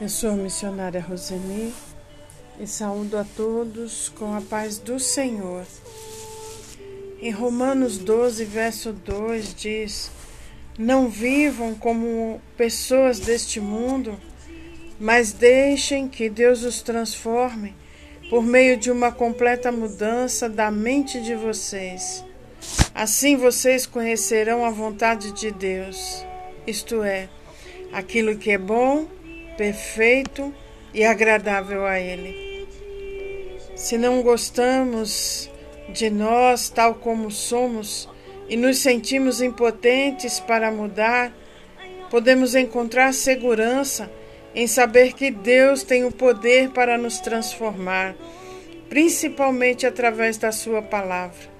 Eu sou a missionária Roseni e saúdo a todos com a paz do Senhor. Em Romanos 12, verso 2 diz: Não vivam como pessoas deste mundo, mas deixem que Deus os transforme por meio de uma completa mudança da mente de vocês. Assim vocês conhecerão a vontade de Deus, isto é, aquilo que é bom perfeito e agradável a Ele. Se não gostamos de nós tal como somos e nos sentimos impotentes para mudar, podemos encontrar segurança em saber que Deus tem o poder para nos transformar, principalmente através da Sua palavra.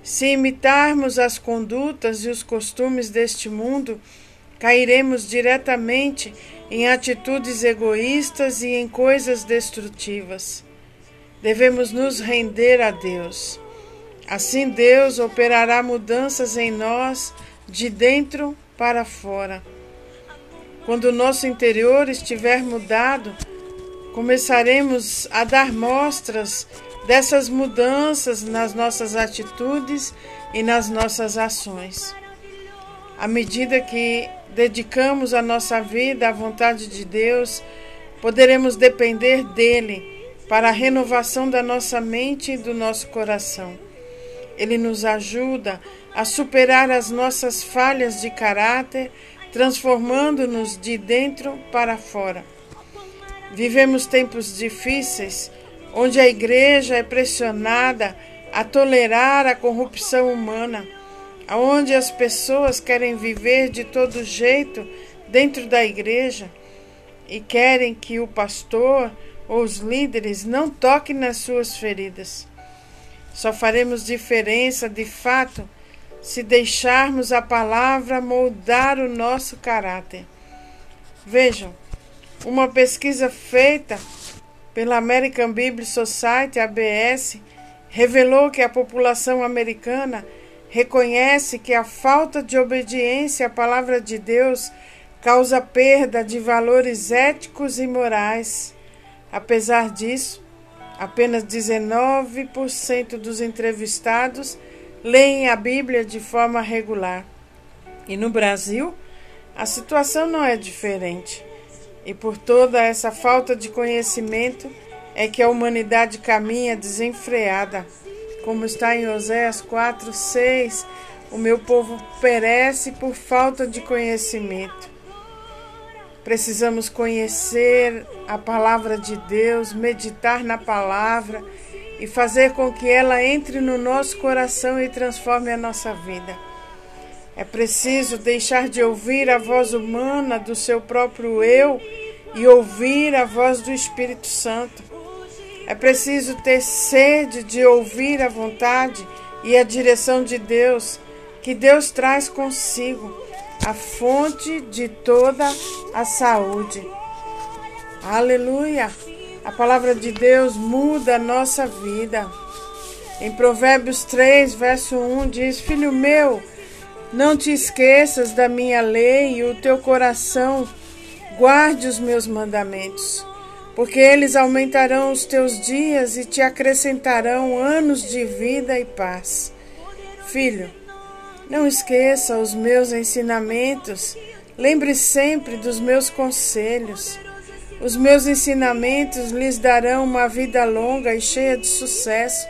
Se imitarmos as condutas e os costumes deste mundo, cairemos diretamente em atitudes egoístas e em coisas destrutivas. Devemos nos render a Deus. Assim, Deus operará mudanças em nós de dentro para fora. Quando o nosso interior estiver mudado, começaremos a dar mostras dessas mudanças nas nossas atitudes e nas nossas ações. À medida que dedicamos a nossa vida à vontade de Deus, poderemos depender dele para a renovação da nossa mente e do nosso coração. Ele nos ajuda a superar as nossas falhas de caráter, transformando-nos de dentro para fora. Vivemos tempos difíceis, onde a igreja é pressionada a tolerar a corrupção humana onde as pessoas querem viver de todo jeito dentro da igreja e querem que o pastor ou os líderes não toquem nas suas feridas. Só faremos diferença de fato se deixarmos a palavra moldar o nosso caráter. Vejam, uma pesquisa feita pela American Bible Society, ABS, revelou que a população americana reconhece que a falta de obediência à palavra de Deus causa perda de valores éticos e morais. Apesar disso, apenas 19% dos entrevistados leem a Bíblia de forma regular. E no Brasil, a situação não é diferente. E por toda essa falta de conhecimento é que a humanidade caminha desenfreada como está em Oséias 4, 6, o meu povo perece por falta de conhecimento. Precisamos conhecer a palavra de Deus, meditar na palavra e fazer com que ela entre no nosso coração e transforme a nossa vida. É preciso deixar de ouvir a voz humana do seu próprio eu e ouvir a voz do Espírito Santo. É preciso ter sede de ouvir a vontade e a direção de Deus, que Deus traz consigo, a fonte de toda a saúde. Aleluia! A palavra de Deus muda a nossa vida. Em Provérbios 3, verso 1 diz: Filho meu, não te esqueças da minha lei e o teu coração guarde os meus mandamentos porque eles aumentarão os teus dias e te acrescentarão anos de vida e paz. Filho, não esqueça os meus ensinamentos, lembre sempre dos meus conselhos. Os meus ensinamentos lhes darão uma vida longa e cheia de sucesso.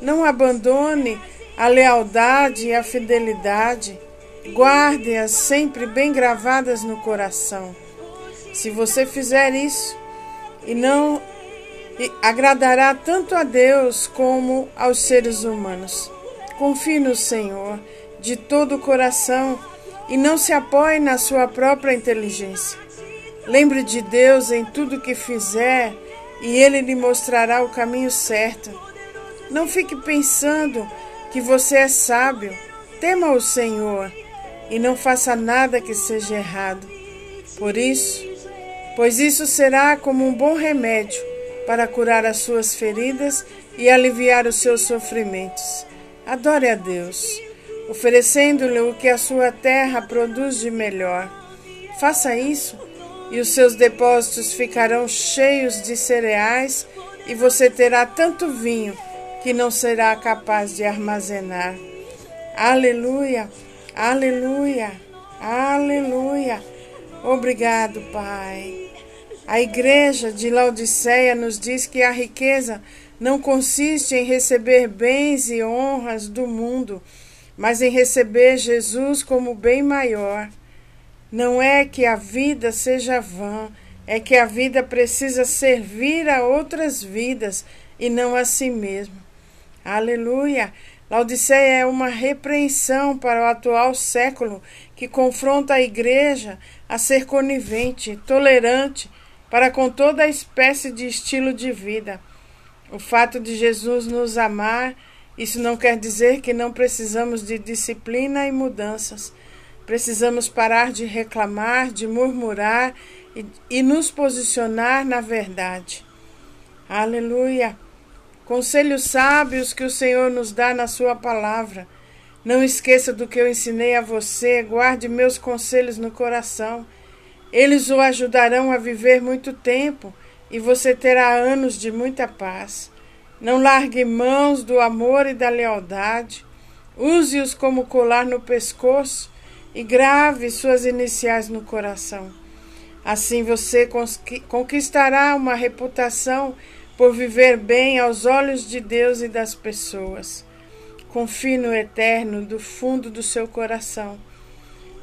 Não abandone a lealdade e a fidelidade. Guarde-as sempre bem gravadas no coração. Se você fizer isso, e não agradará tanto a Deus como aos seres humanos. Confie no Senhor de todo o coração e não se apoie na sua própria inteligência. Lembre de Deus em tudo que fizer e Ele lhe mostrará o caminho certo. Não fique pensando que você é sábio. Tema o Senhor e não faça nada que seja errado. Por isso, pois isso será como um bom remédio para curar as suas feridas e aliviar os seus sofrimentos. Adore a Deus, oferecendo-lhe o que a sua terra produz de melhor. Faça isso e os seus depósitos ficarão cheios de cereais, e você terá tanto vinho que não será capaz de armazenar. Aleluia, aleluia, aleluia. Obrigado, Pai. A igreja de Laodiceia nos diz que a riqueza não consiste em receber bens e honras do mundo, mas em receber Jesus como bem maior. Não é que a vida seja vã, é que a vida precisa servir a outras vidas e não a si mesmo. Aleluia! Laodiceia é uma repreensão para o atual século que confronta a igreja a ser conivente, tolerante para com toda espécie de estilo de vida. O fato de Jesus nos amar, isso não quer dizer que não precisamos de disciplina e mudanças. Precisamos parar de reclamar, de murmurar e, e nos posicionar na verdade. Aleluia! Conselhos sábios que o Senhor nos dá na Sua palavra. Não esqueça do que eu ensinei a você, guarde meus conselhos no coração. Eles o ajudarão a viver muito tempo e você terá anos de muita paz. Não largue mãos do amor e da lealdade. Use-os como colar no pescoço e grave suas iniciais no coração. Assim você conquistará uma reputação por viver bem aos olhos de Deus e das pessoas. Confie no eterno do fundo do seu coração.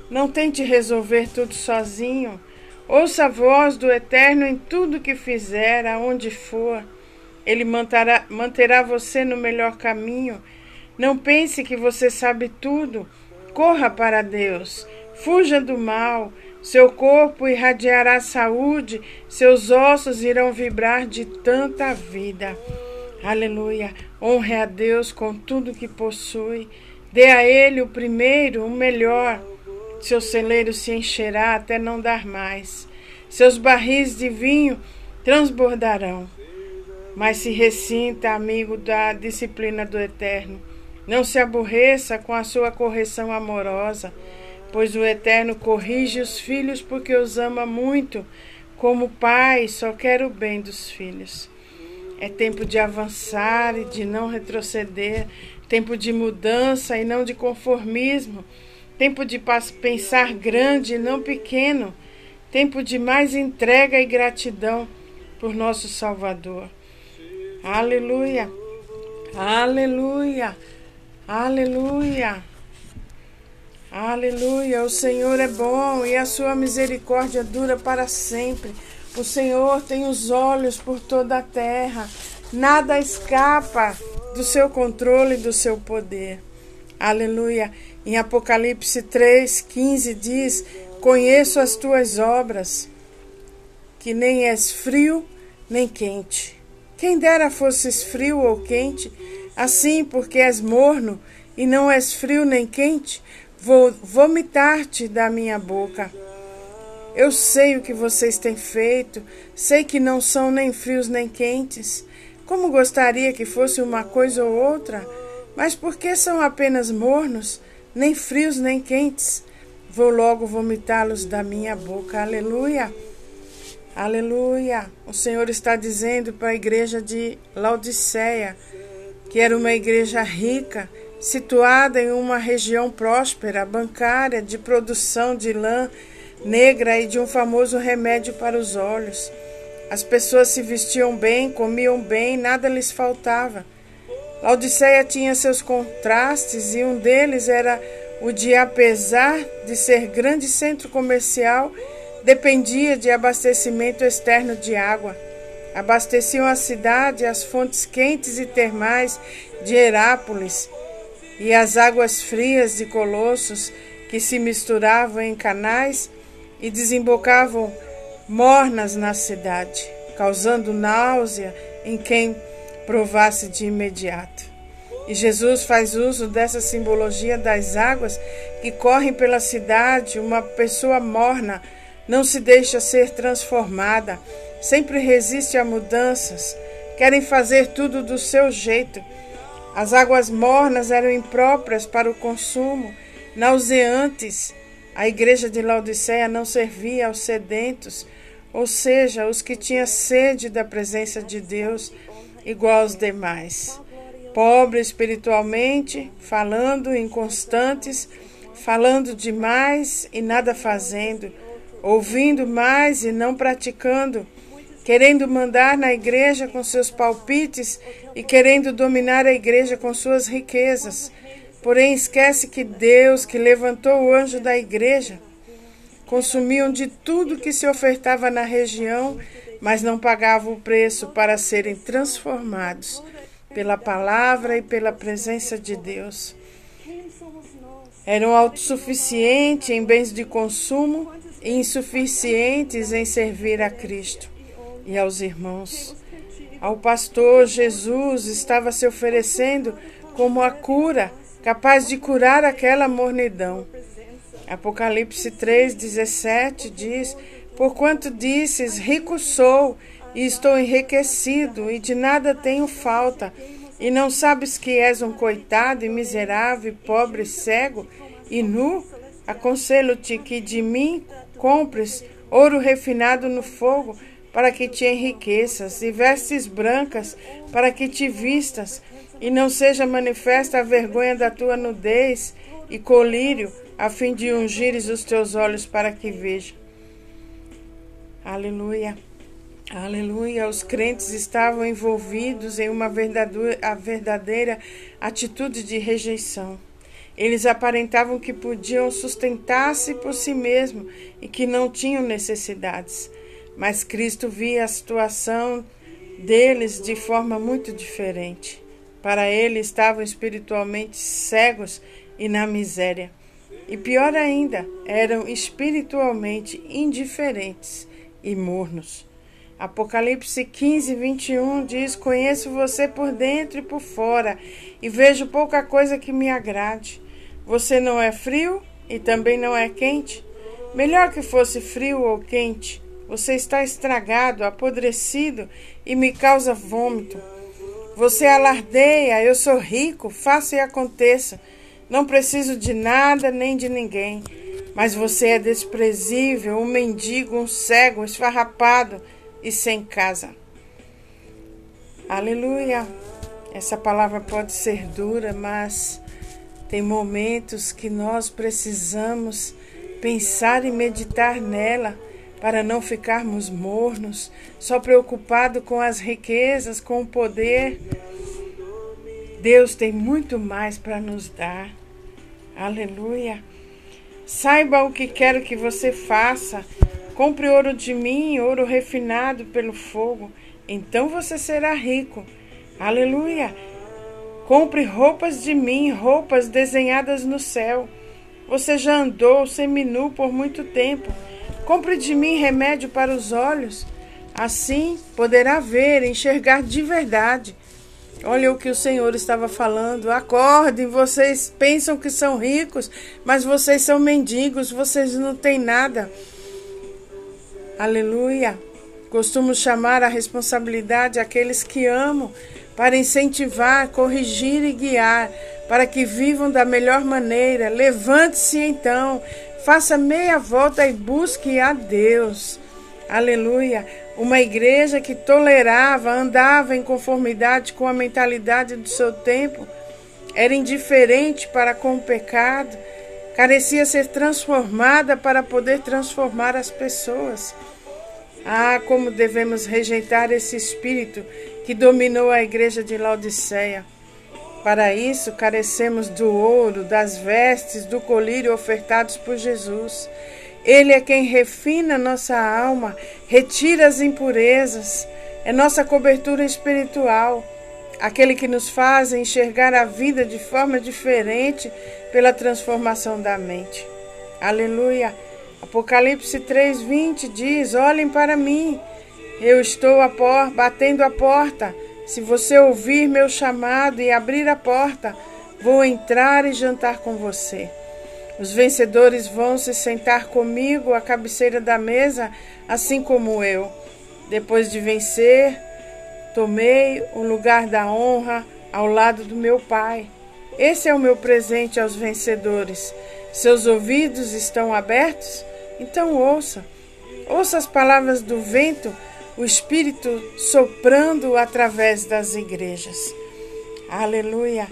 Não tente resolver tudo sozinho. Ouça a voz do eterno em tudo que fizer, aonde for. Ele manterá, manterá você no melhor caminho. Não pense que você sabe tudo. Corra para Deus. Fuja do mal. Seu corpo irradiará saúde, seus ossos irão vibrar de tanta vida. Aleluia. Honre a Deus com tudo que possui. Dê a Ele o primeiro, o melhor. Seu celeiro se encherá até não dar mais. Seus barris de vinho transbordarão. Mas se ressinta, amigo da disciplina do Eterno. Não se aborreça com a sua correção amorosa pois o Eterno corrige os filhos porque os ama muito. Como pai, só quer o bem dos filhos. É tempo de avançar e de não retroceder, tempo de mudança e não de conformismo, tempo de pensar grande não pequeno, tempo de mais entrega e gratidão por nosso Salvador. Aleluia! Aleluia! Aleluia! Aleluia, o Senhor é bom e a sua misericórdia dura para sempre. O Senhor tem os olhos por toda a terra, nada escapa do seu controle e do seu poder. Aleluia. Em Apocalipse 3:15 diz: Conheço as tuas obras, que nem és frio nem quente. Quem dera fosses frio ou quente, assim porque és morno e não és frio nem quente, Vou vomitar-te da minha boca. Eu sei o que vocês têm feito, sei que não são nem frios nem quentes. Como gostaria que fosse uma coisa ou outra, mas porque são apenas mornos, nem frios nem quentes, vou logo vomitá-los da minha boca. Aleluia! Aleluia! O Senhor está dizendo para a igreja de Laodiceia, que era uma igreja rica, situada em uma região próspera, bancária, de produção de lã negra e de um famoso remédio para os olhos. As pessoas se vestiam bem, comiam bem, nada lhes faltava. Laodiceia tinha seus contrastes e um deles era o de, apesar de ser grande centro comercial, dependia de abastecimento externo de água. Abasteciam a cidade as fontes quentes e termais de Herápolis e as águas frias de Colossos que se misturavam em canais e desembocavam mornas na cidade, causando náusea em quem provasse de imediato. E Jesus faz uso dessa simbologia das águas que correm pela cidade. Uma pessoa morna não se deixa ser transformada, sempre resiste a mudanças, querem fazer tudo do seu jeito as águas mornas eram impróprias para o consumo, nauseantes A igreja de Laodiceia não servia aos sedentos, ou seja, os que tinham sede da presença de Deus, igual aos demais. Pobres espiritualmente, falando inconstantes, falando demais e nada fazendo, ouvindo mais e não praticando, querendo mandar na igreja com seus palpites e querendo dominar a igreja com suas riquezas. Porém, esquece que Deus, que levantou o anjo da igreja, consumiam de tudo que se ofertava na região, mas não pagavam o preço para serem transformados pela palavra e pela presença de Deus. Eram autossuficientes em bens de consumo e insuficientes em servir a Cristo e aos irmãos. Ao pastor, Jesus estava se oferecendo como a cura, capaz de curar aquela mornidão. Apocalipse 3,17 diz: Porquanto disses, rico sou, e estou enriquecido, e de nada tenho falta, e não sabes que és um coitado e miserável, pobre, cego e nu? Aconselho-te que de mim compres ouro refinado no fogo, para que te enriqueças, e vestes brancas, para que te vistas, e não seja manifesta a vergonha da tua nudez, e colírio, a fim de ungires os teus olhos para que vejam. Aleluia. Aleluia. Os crentes estavam envolvidos em uma verdadeira, atitude de rejeição. Eles aparentavam que podiam sustentar-se por si mesmos e que não tinham necessidades. Mas Cristo via a situação deles de forma muito diferente. Para ele, estavam espiritualmente cegos e na miséria. E pior ainda, eram espiritualmente indiferentes e mornos. Apocalipse 15, 21 diz: Conheço você por dentro e por fora, e vejo pouca coisa que me agrade. Você não é frio e também não é quente? Melhor que fosse frio ou quente. Você está estragado, apodrecido e me causa vômito. Você alardeia, eu sou rico, faça e aconteça. Não preciso de nada nem de ninguém. Mas você é desprezível, um mendigo, um cego, esfarrapado e sem casa. Aleluia! Essa palavra pode ser dura, mas tem momentos que nós precisamos pensar e meditar nela para não ficarmos mornos, só preocupado com as riquezas, com o poder Deus tem muito mais para nos dar. Aleluia. Saiba o que quero que você faça. Compre ouro de mim, ouro refinado pelo fogo. Então você será rico. Aleluia. Compre roupas de mim, roupas desenhadas no céu. Você já andou seminu por muito tempo. Compre de mim remédio para os olhos. Assim poderá ver, enxergar de verdade. Olha o que o Senhor estava falando. Acordem, vocês pensam que são ricos, mas vocês são mendigos, vocês não têm nada. Aleluia. Costumo chamar a responsabilidade aqueles que amo para incentivar, corrigir e guiar, para que vivam da melhor maneira. Levante-se então, faça meia volta e busque a Deus. Aleluia. Uma igreja que tolerava, andava em conformidade com a mentalidade do seu tempo, era indiferente para com o pecado, carecia ser transformada para poder transformar as pessoas. Ah, como devemos rejeitar esse espírito que dominou a igreja de Laodiceia. Para isso, carecemos do ouro, das vestes, do colírio ofertados por Jesus. Ele é quem refina nossa alma, retira as impurezas, é nossa cobertura espiritual, aquele que nos faz enxergar a vida de forma diferente pela transformação da mente. Aleluia. Apocalipse 3:20 diz: "Olhem para mim. Eu estou a por, batendo a porta. Se você ouvir meu chamado e abrir a porta, vou entrar e jantar com você." Os vencedores vão se sentar comigo à cabeceira da mesa, assim como eu. Depois de vencer, tomei o lugar da honra ao lado do meu Pai. Esse é o meu presente aos vencedores. Seus ouvidos estão abertos? Então ouça. Ouça as palavras do vento, o Espírito soprando através das igrejas. Aleluia.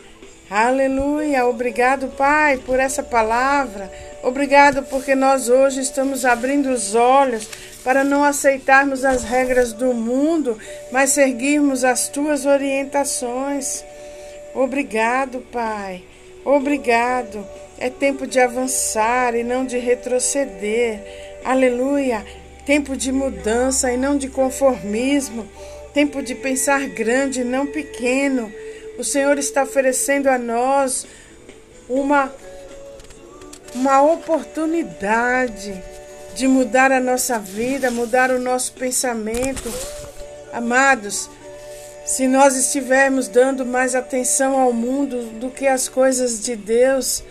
Aleluia. Obrigado, Pai, por essa palavra. Obrigado porque nós hoje estamos abrindo os olhos para não aceitarmos as regras do mundo, mas seguirmos as tuas orientações. Obrigado, Pai. Obrigado. É tempo de avançar e não de retroceder. Aleluia. Tempo de mudança e não de conformismo. Tempo de pensar grande e não pequeno. O Senhor está oferecendo a nós uma uma oportunidade de mudar a nossa vida, mudar o nosso pensamento. Amados, se nós estivermos dando mais atenção ao mundo do que às coisas de Deus,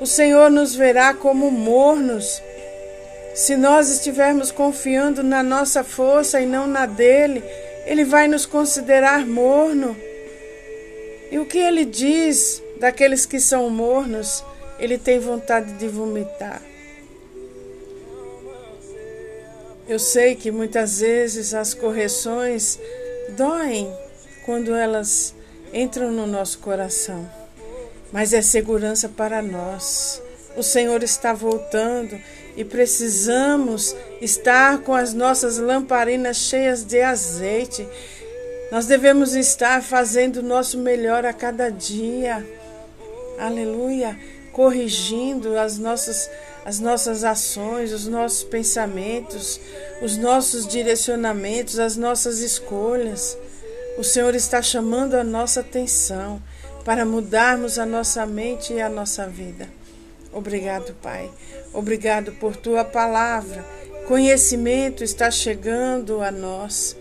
o Senhor nos verá como mornos. Se nós estivermos confiando na nossa força e não na dele, ele vai nos considerar morno. E o que ele diz daqueles que são mornos? Ele tem vontade de vomitar. Eu sei que muitas vezes as correções doem quando elas entram no nosso coração, mas é segurança para nós. O Senhor está voltando e precisamos estar com as nossas lamparinas cheias de azeite. Nós devemos estar fazendo o nosso melhor a cada dia. Aleluia! Corrigindo as nossas as nossas ações, os nossos pensamentos, os nossos direcionamentos, as nossas escolhas. O Senhor está chamando a nossa atenção para mudarmos a nossa mente e a nossa vida. Obrigado, Pai. Obrigado por tua palavra. Conhecimento está chegando a nós.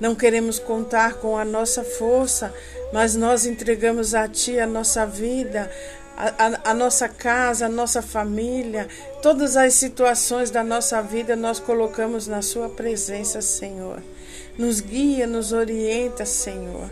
Não queremos contar com a nossa força, mas nós entregamos a Ti a nossa vida, a, a, a, nossa casa, a nossa família, todas as situações da nossa vida nós colocamos na Sua presença, Senhor. Nos guia, nos orienta, Senhor.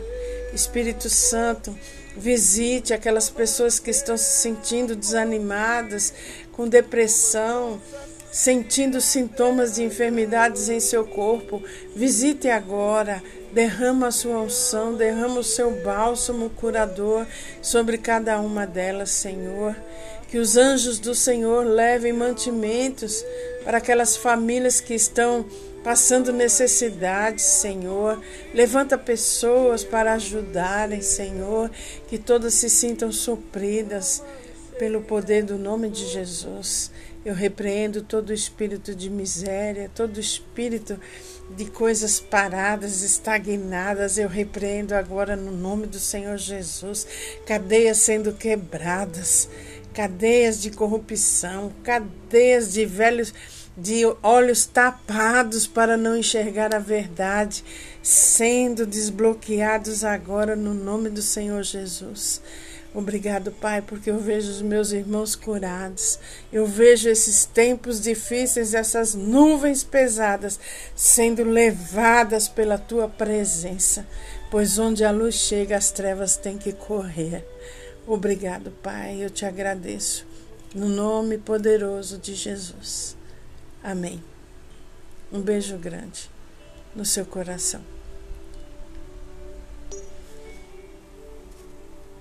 Espírito Santo, visite aquelas pessoas que estão se sentindo desanimadas, com depressão, sentindo sintomas de enfermidades em seu corpo. Visite agora, derrama a sua unção, derrama o seu bálsamo curador sobre cada uma delas, Senhor. Que os anjos do Senhor levem mantimentos para aquelas famílias que estão passando necessidades, Senhor. Levanta pessoas para ajudarem, Senhor, que todas se sintam supridas pelo poder do nome de Jesus. Eu repreendo todo espírito de miséria, todo espírito de coisas paradas, estagnadas. Eu repreendo agora no nome do Senhor Jesus. Cadeias sendo quebradas, cadeias de corrupção, cadeias de velhos de olhos tapados para não enxergar a verdade, sendo desbloqueados agora no nome do Senhor Jesus. Obrigado, Pai, porque eu vejo os meus irmãos curados. Eu vejo esses tempos difíceis, essas nuvens pesadas sendo levadas pela tua presença. Pois onde a luz chega, as trevas têm que correr. Obrigado, Pai, eu te agradeço. No nome poderoso de Jesus. Amém. Um beijo grande no seu coração.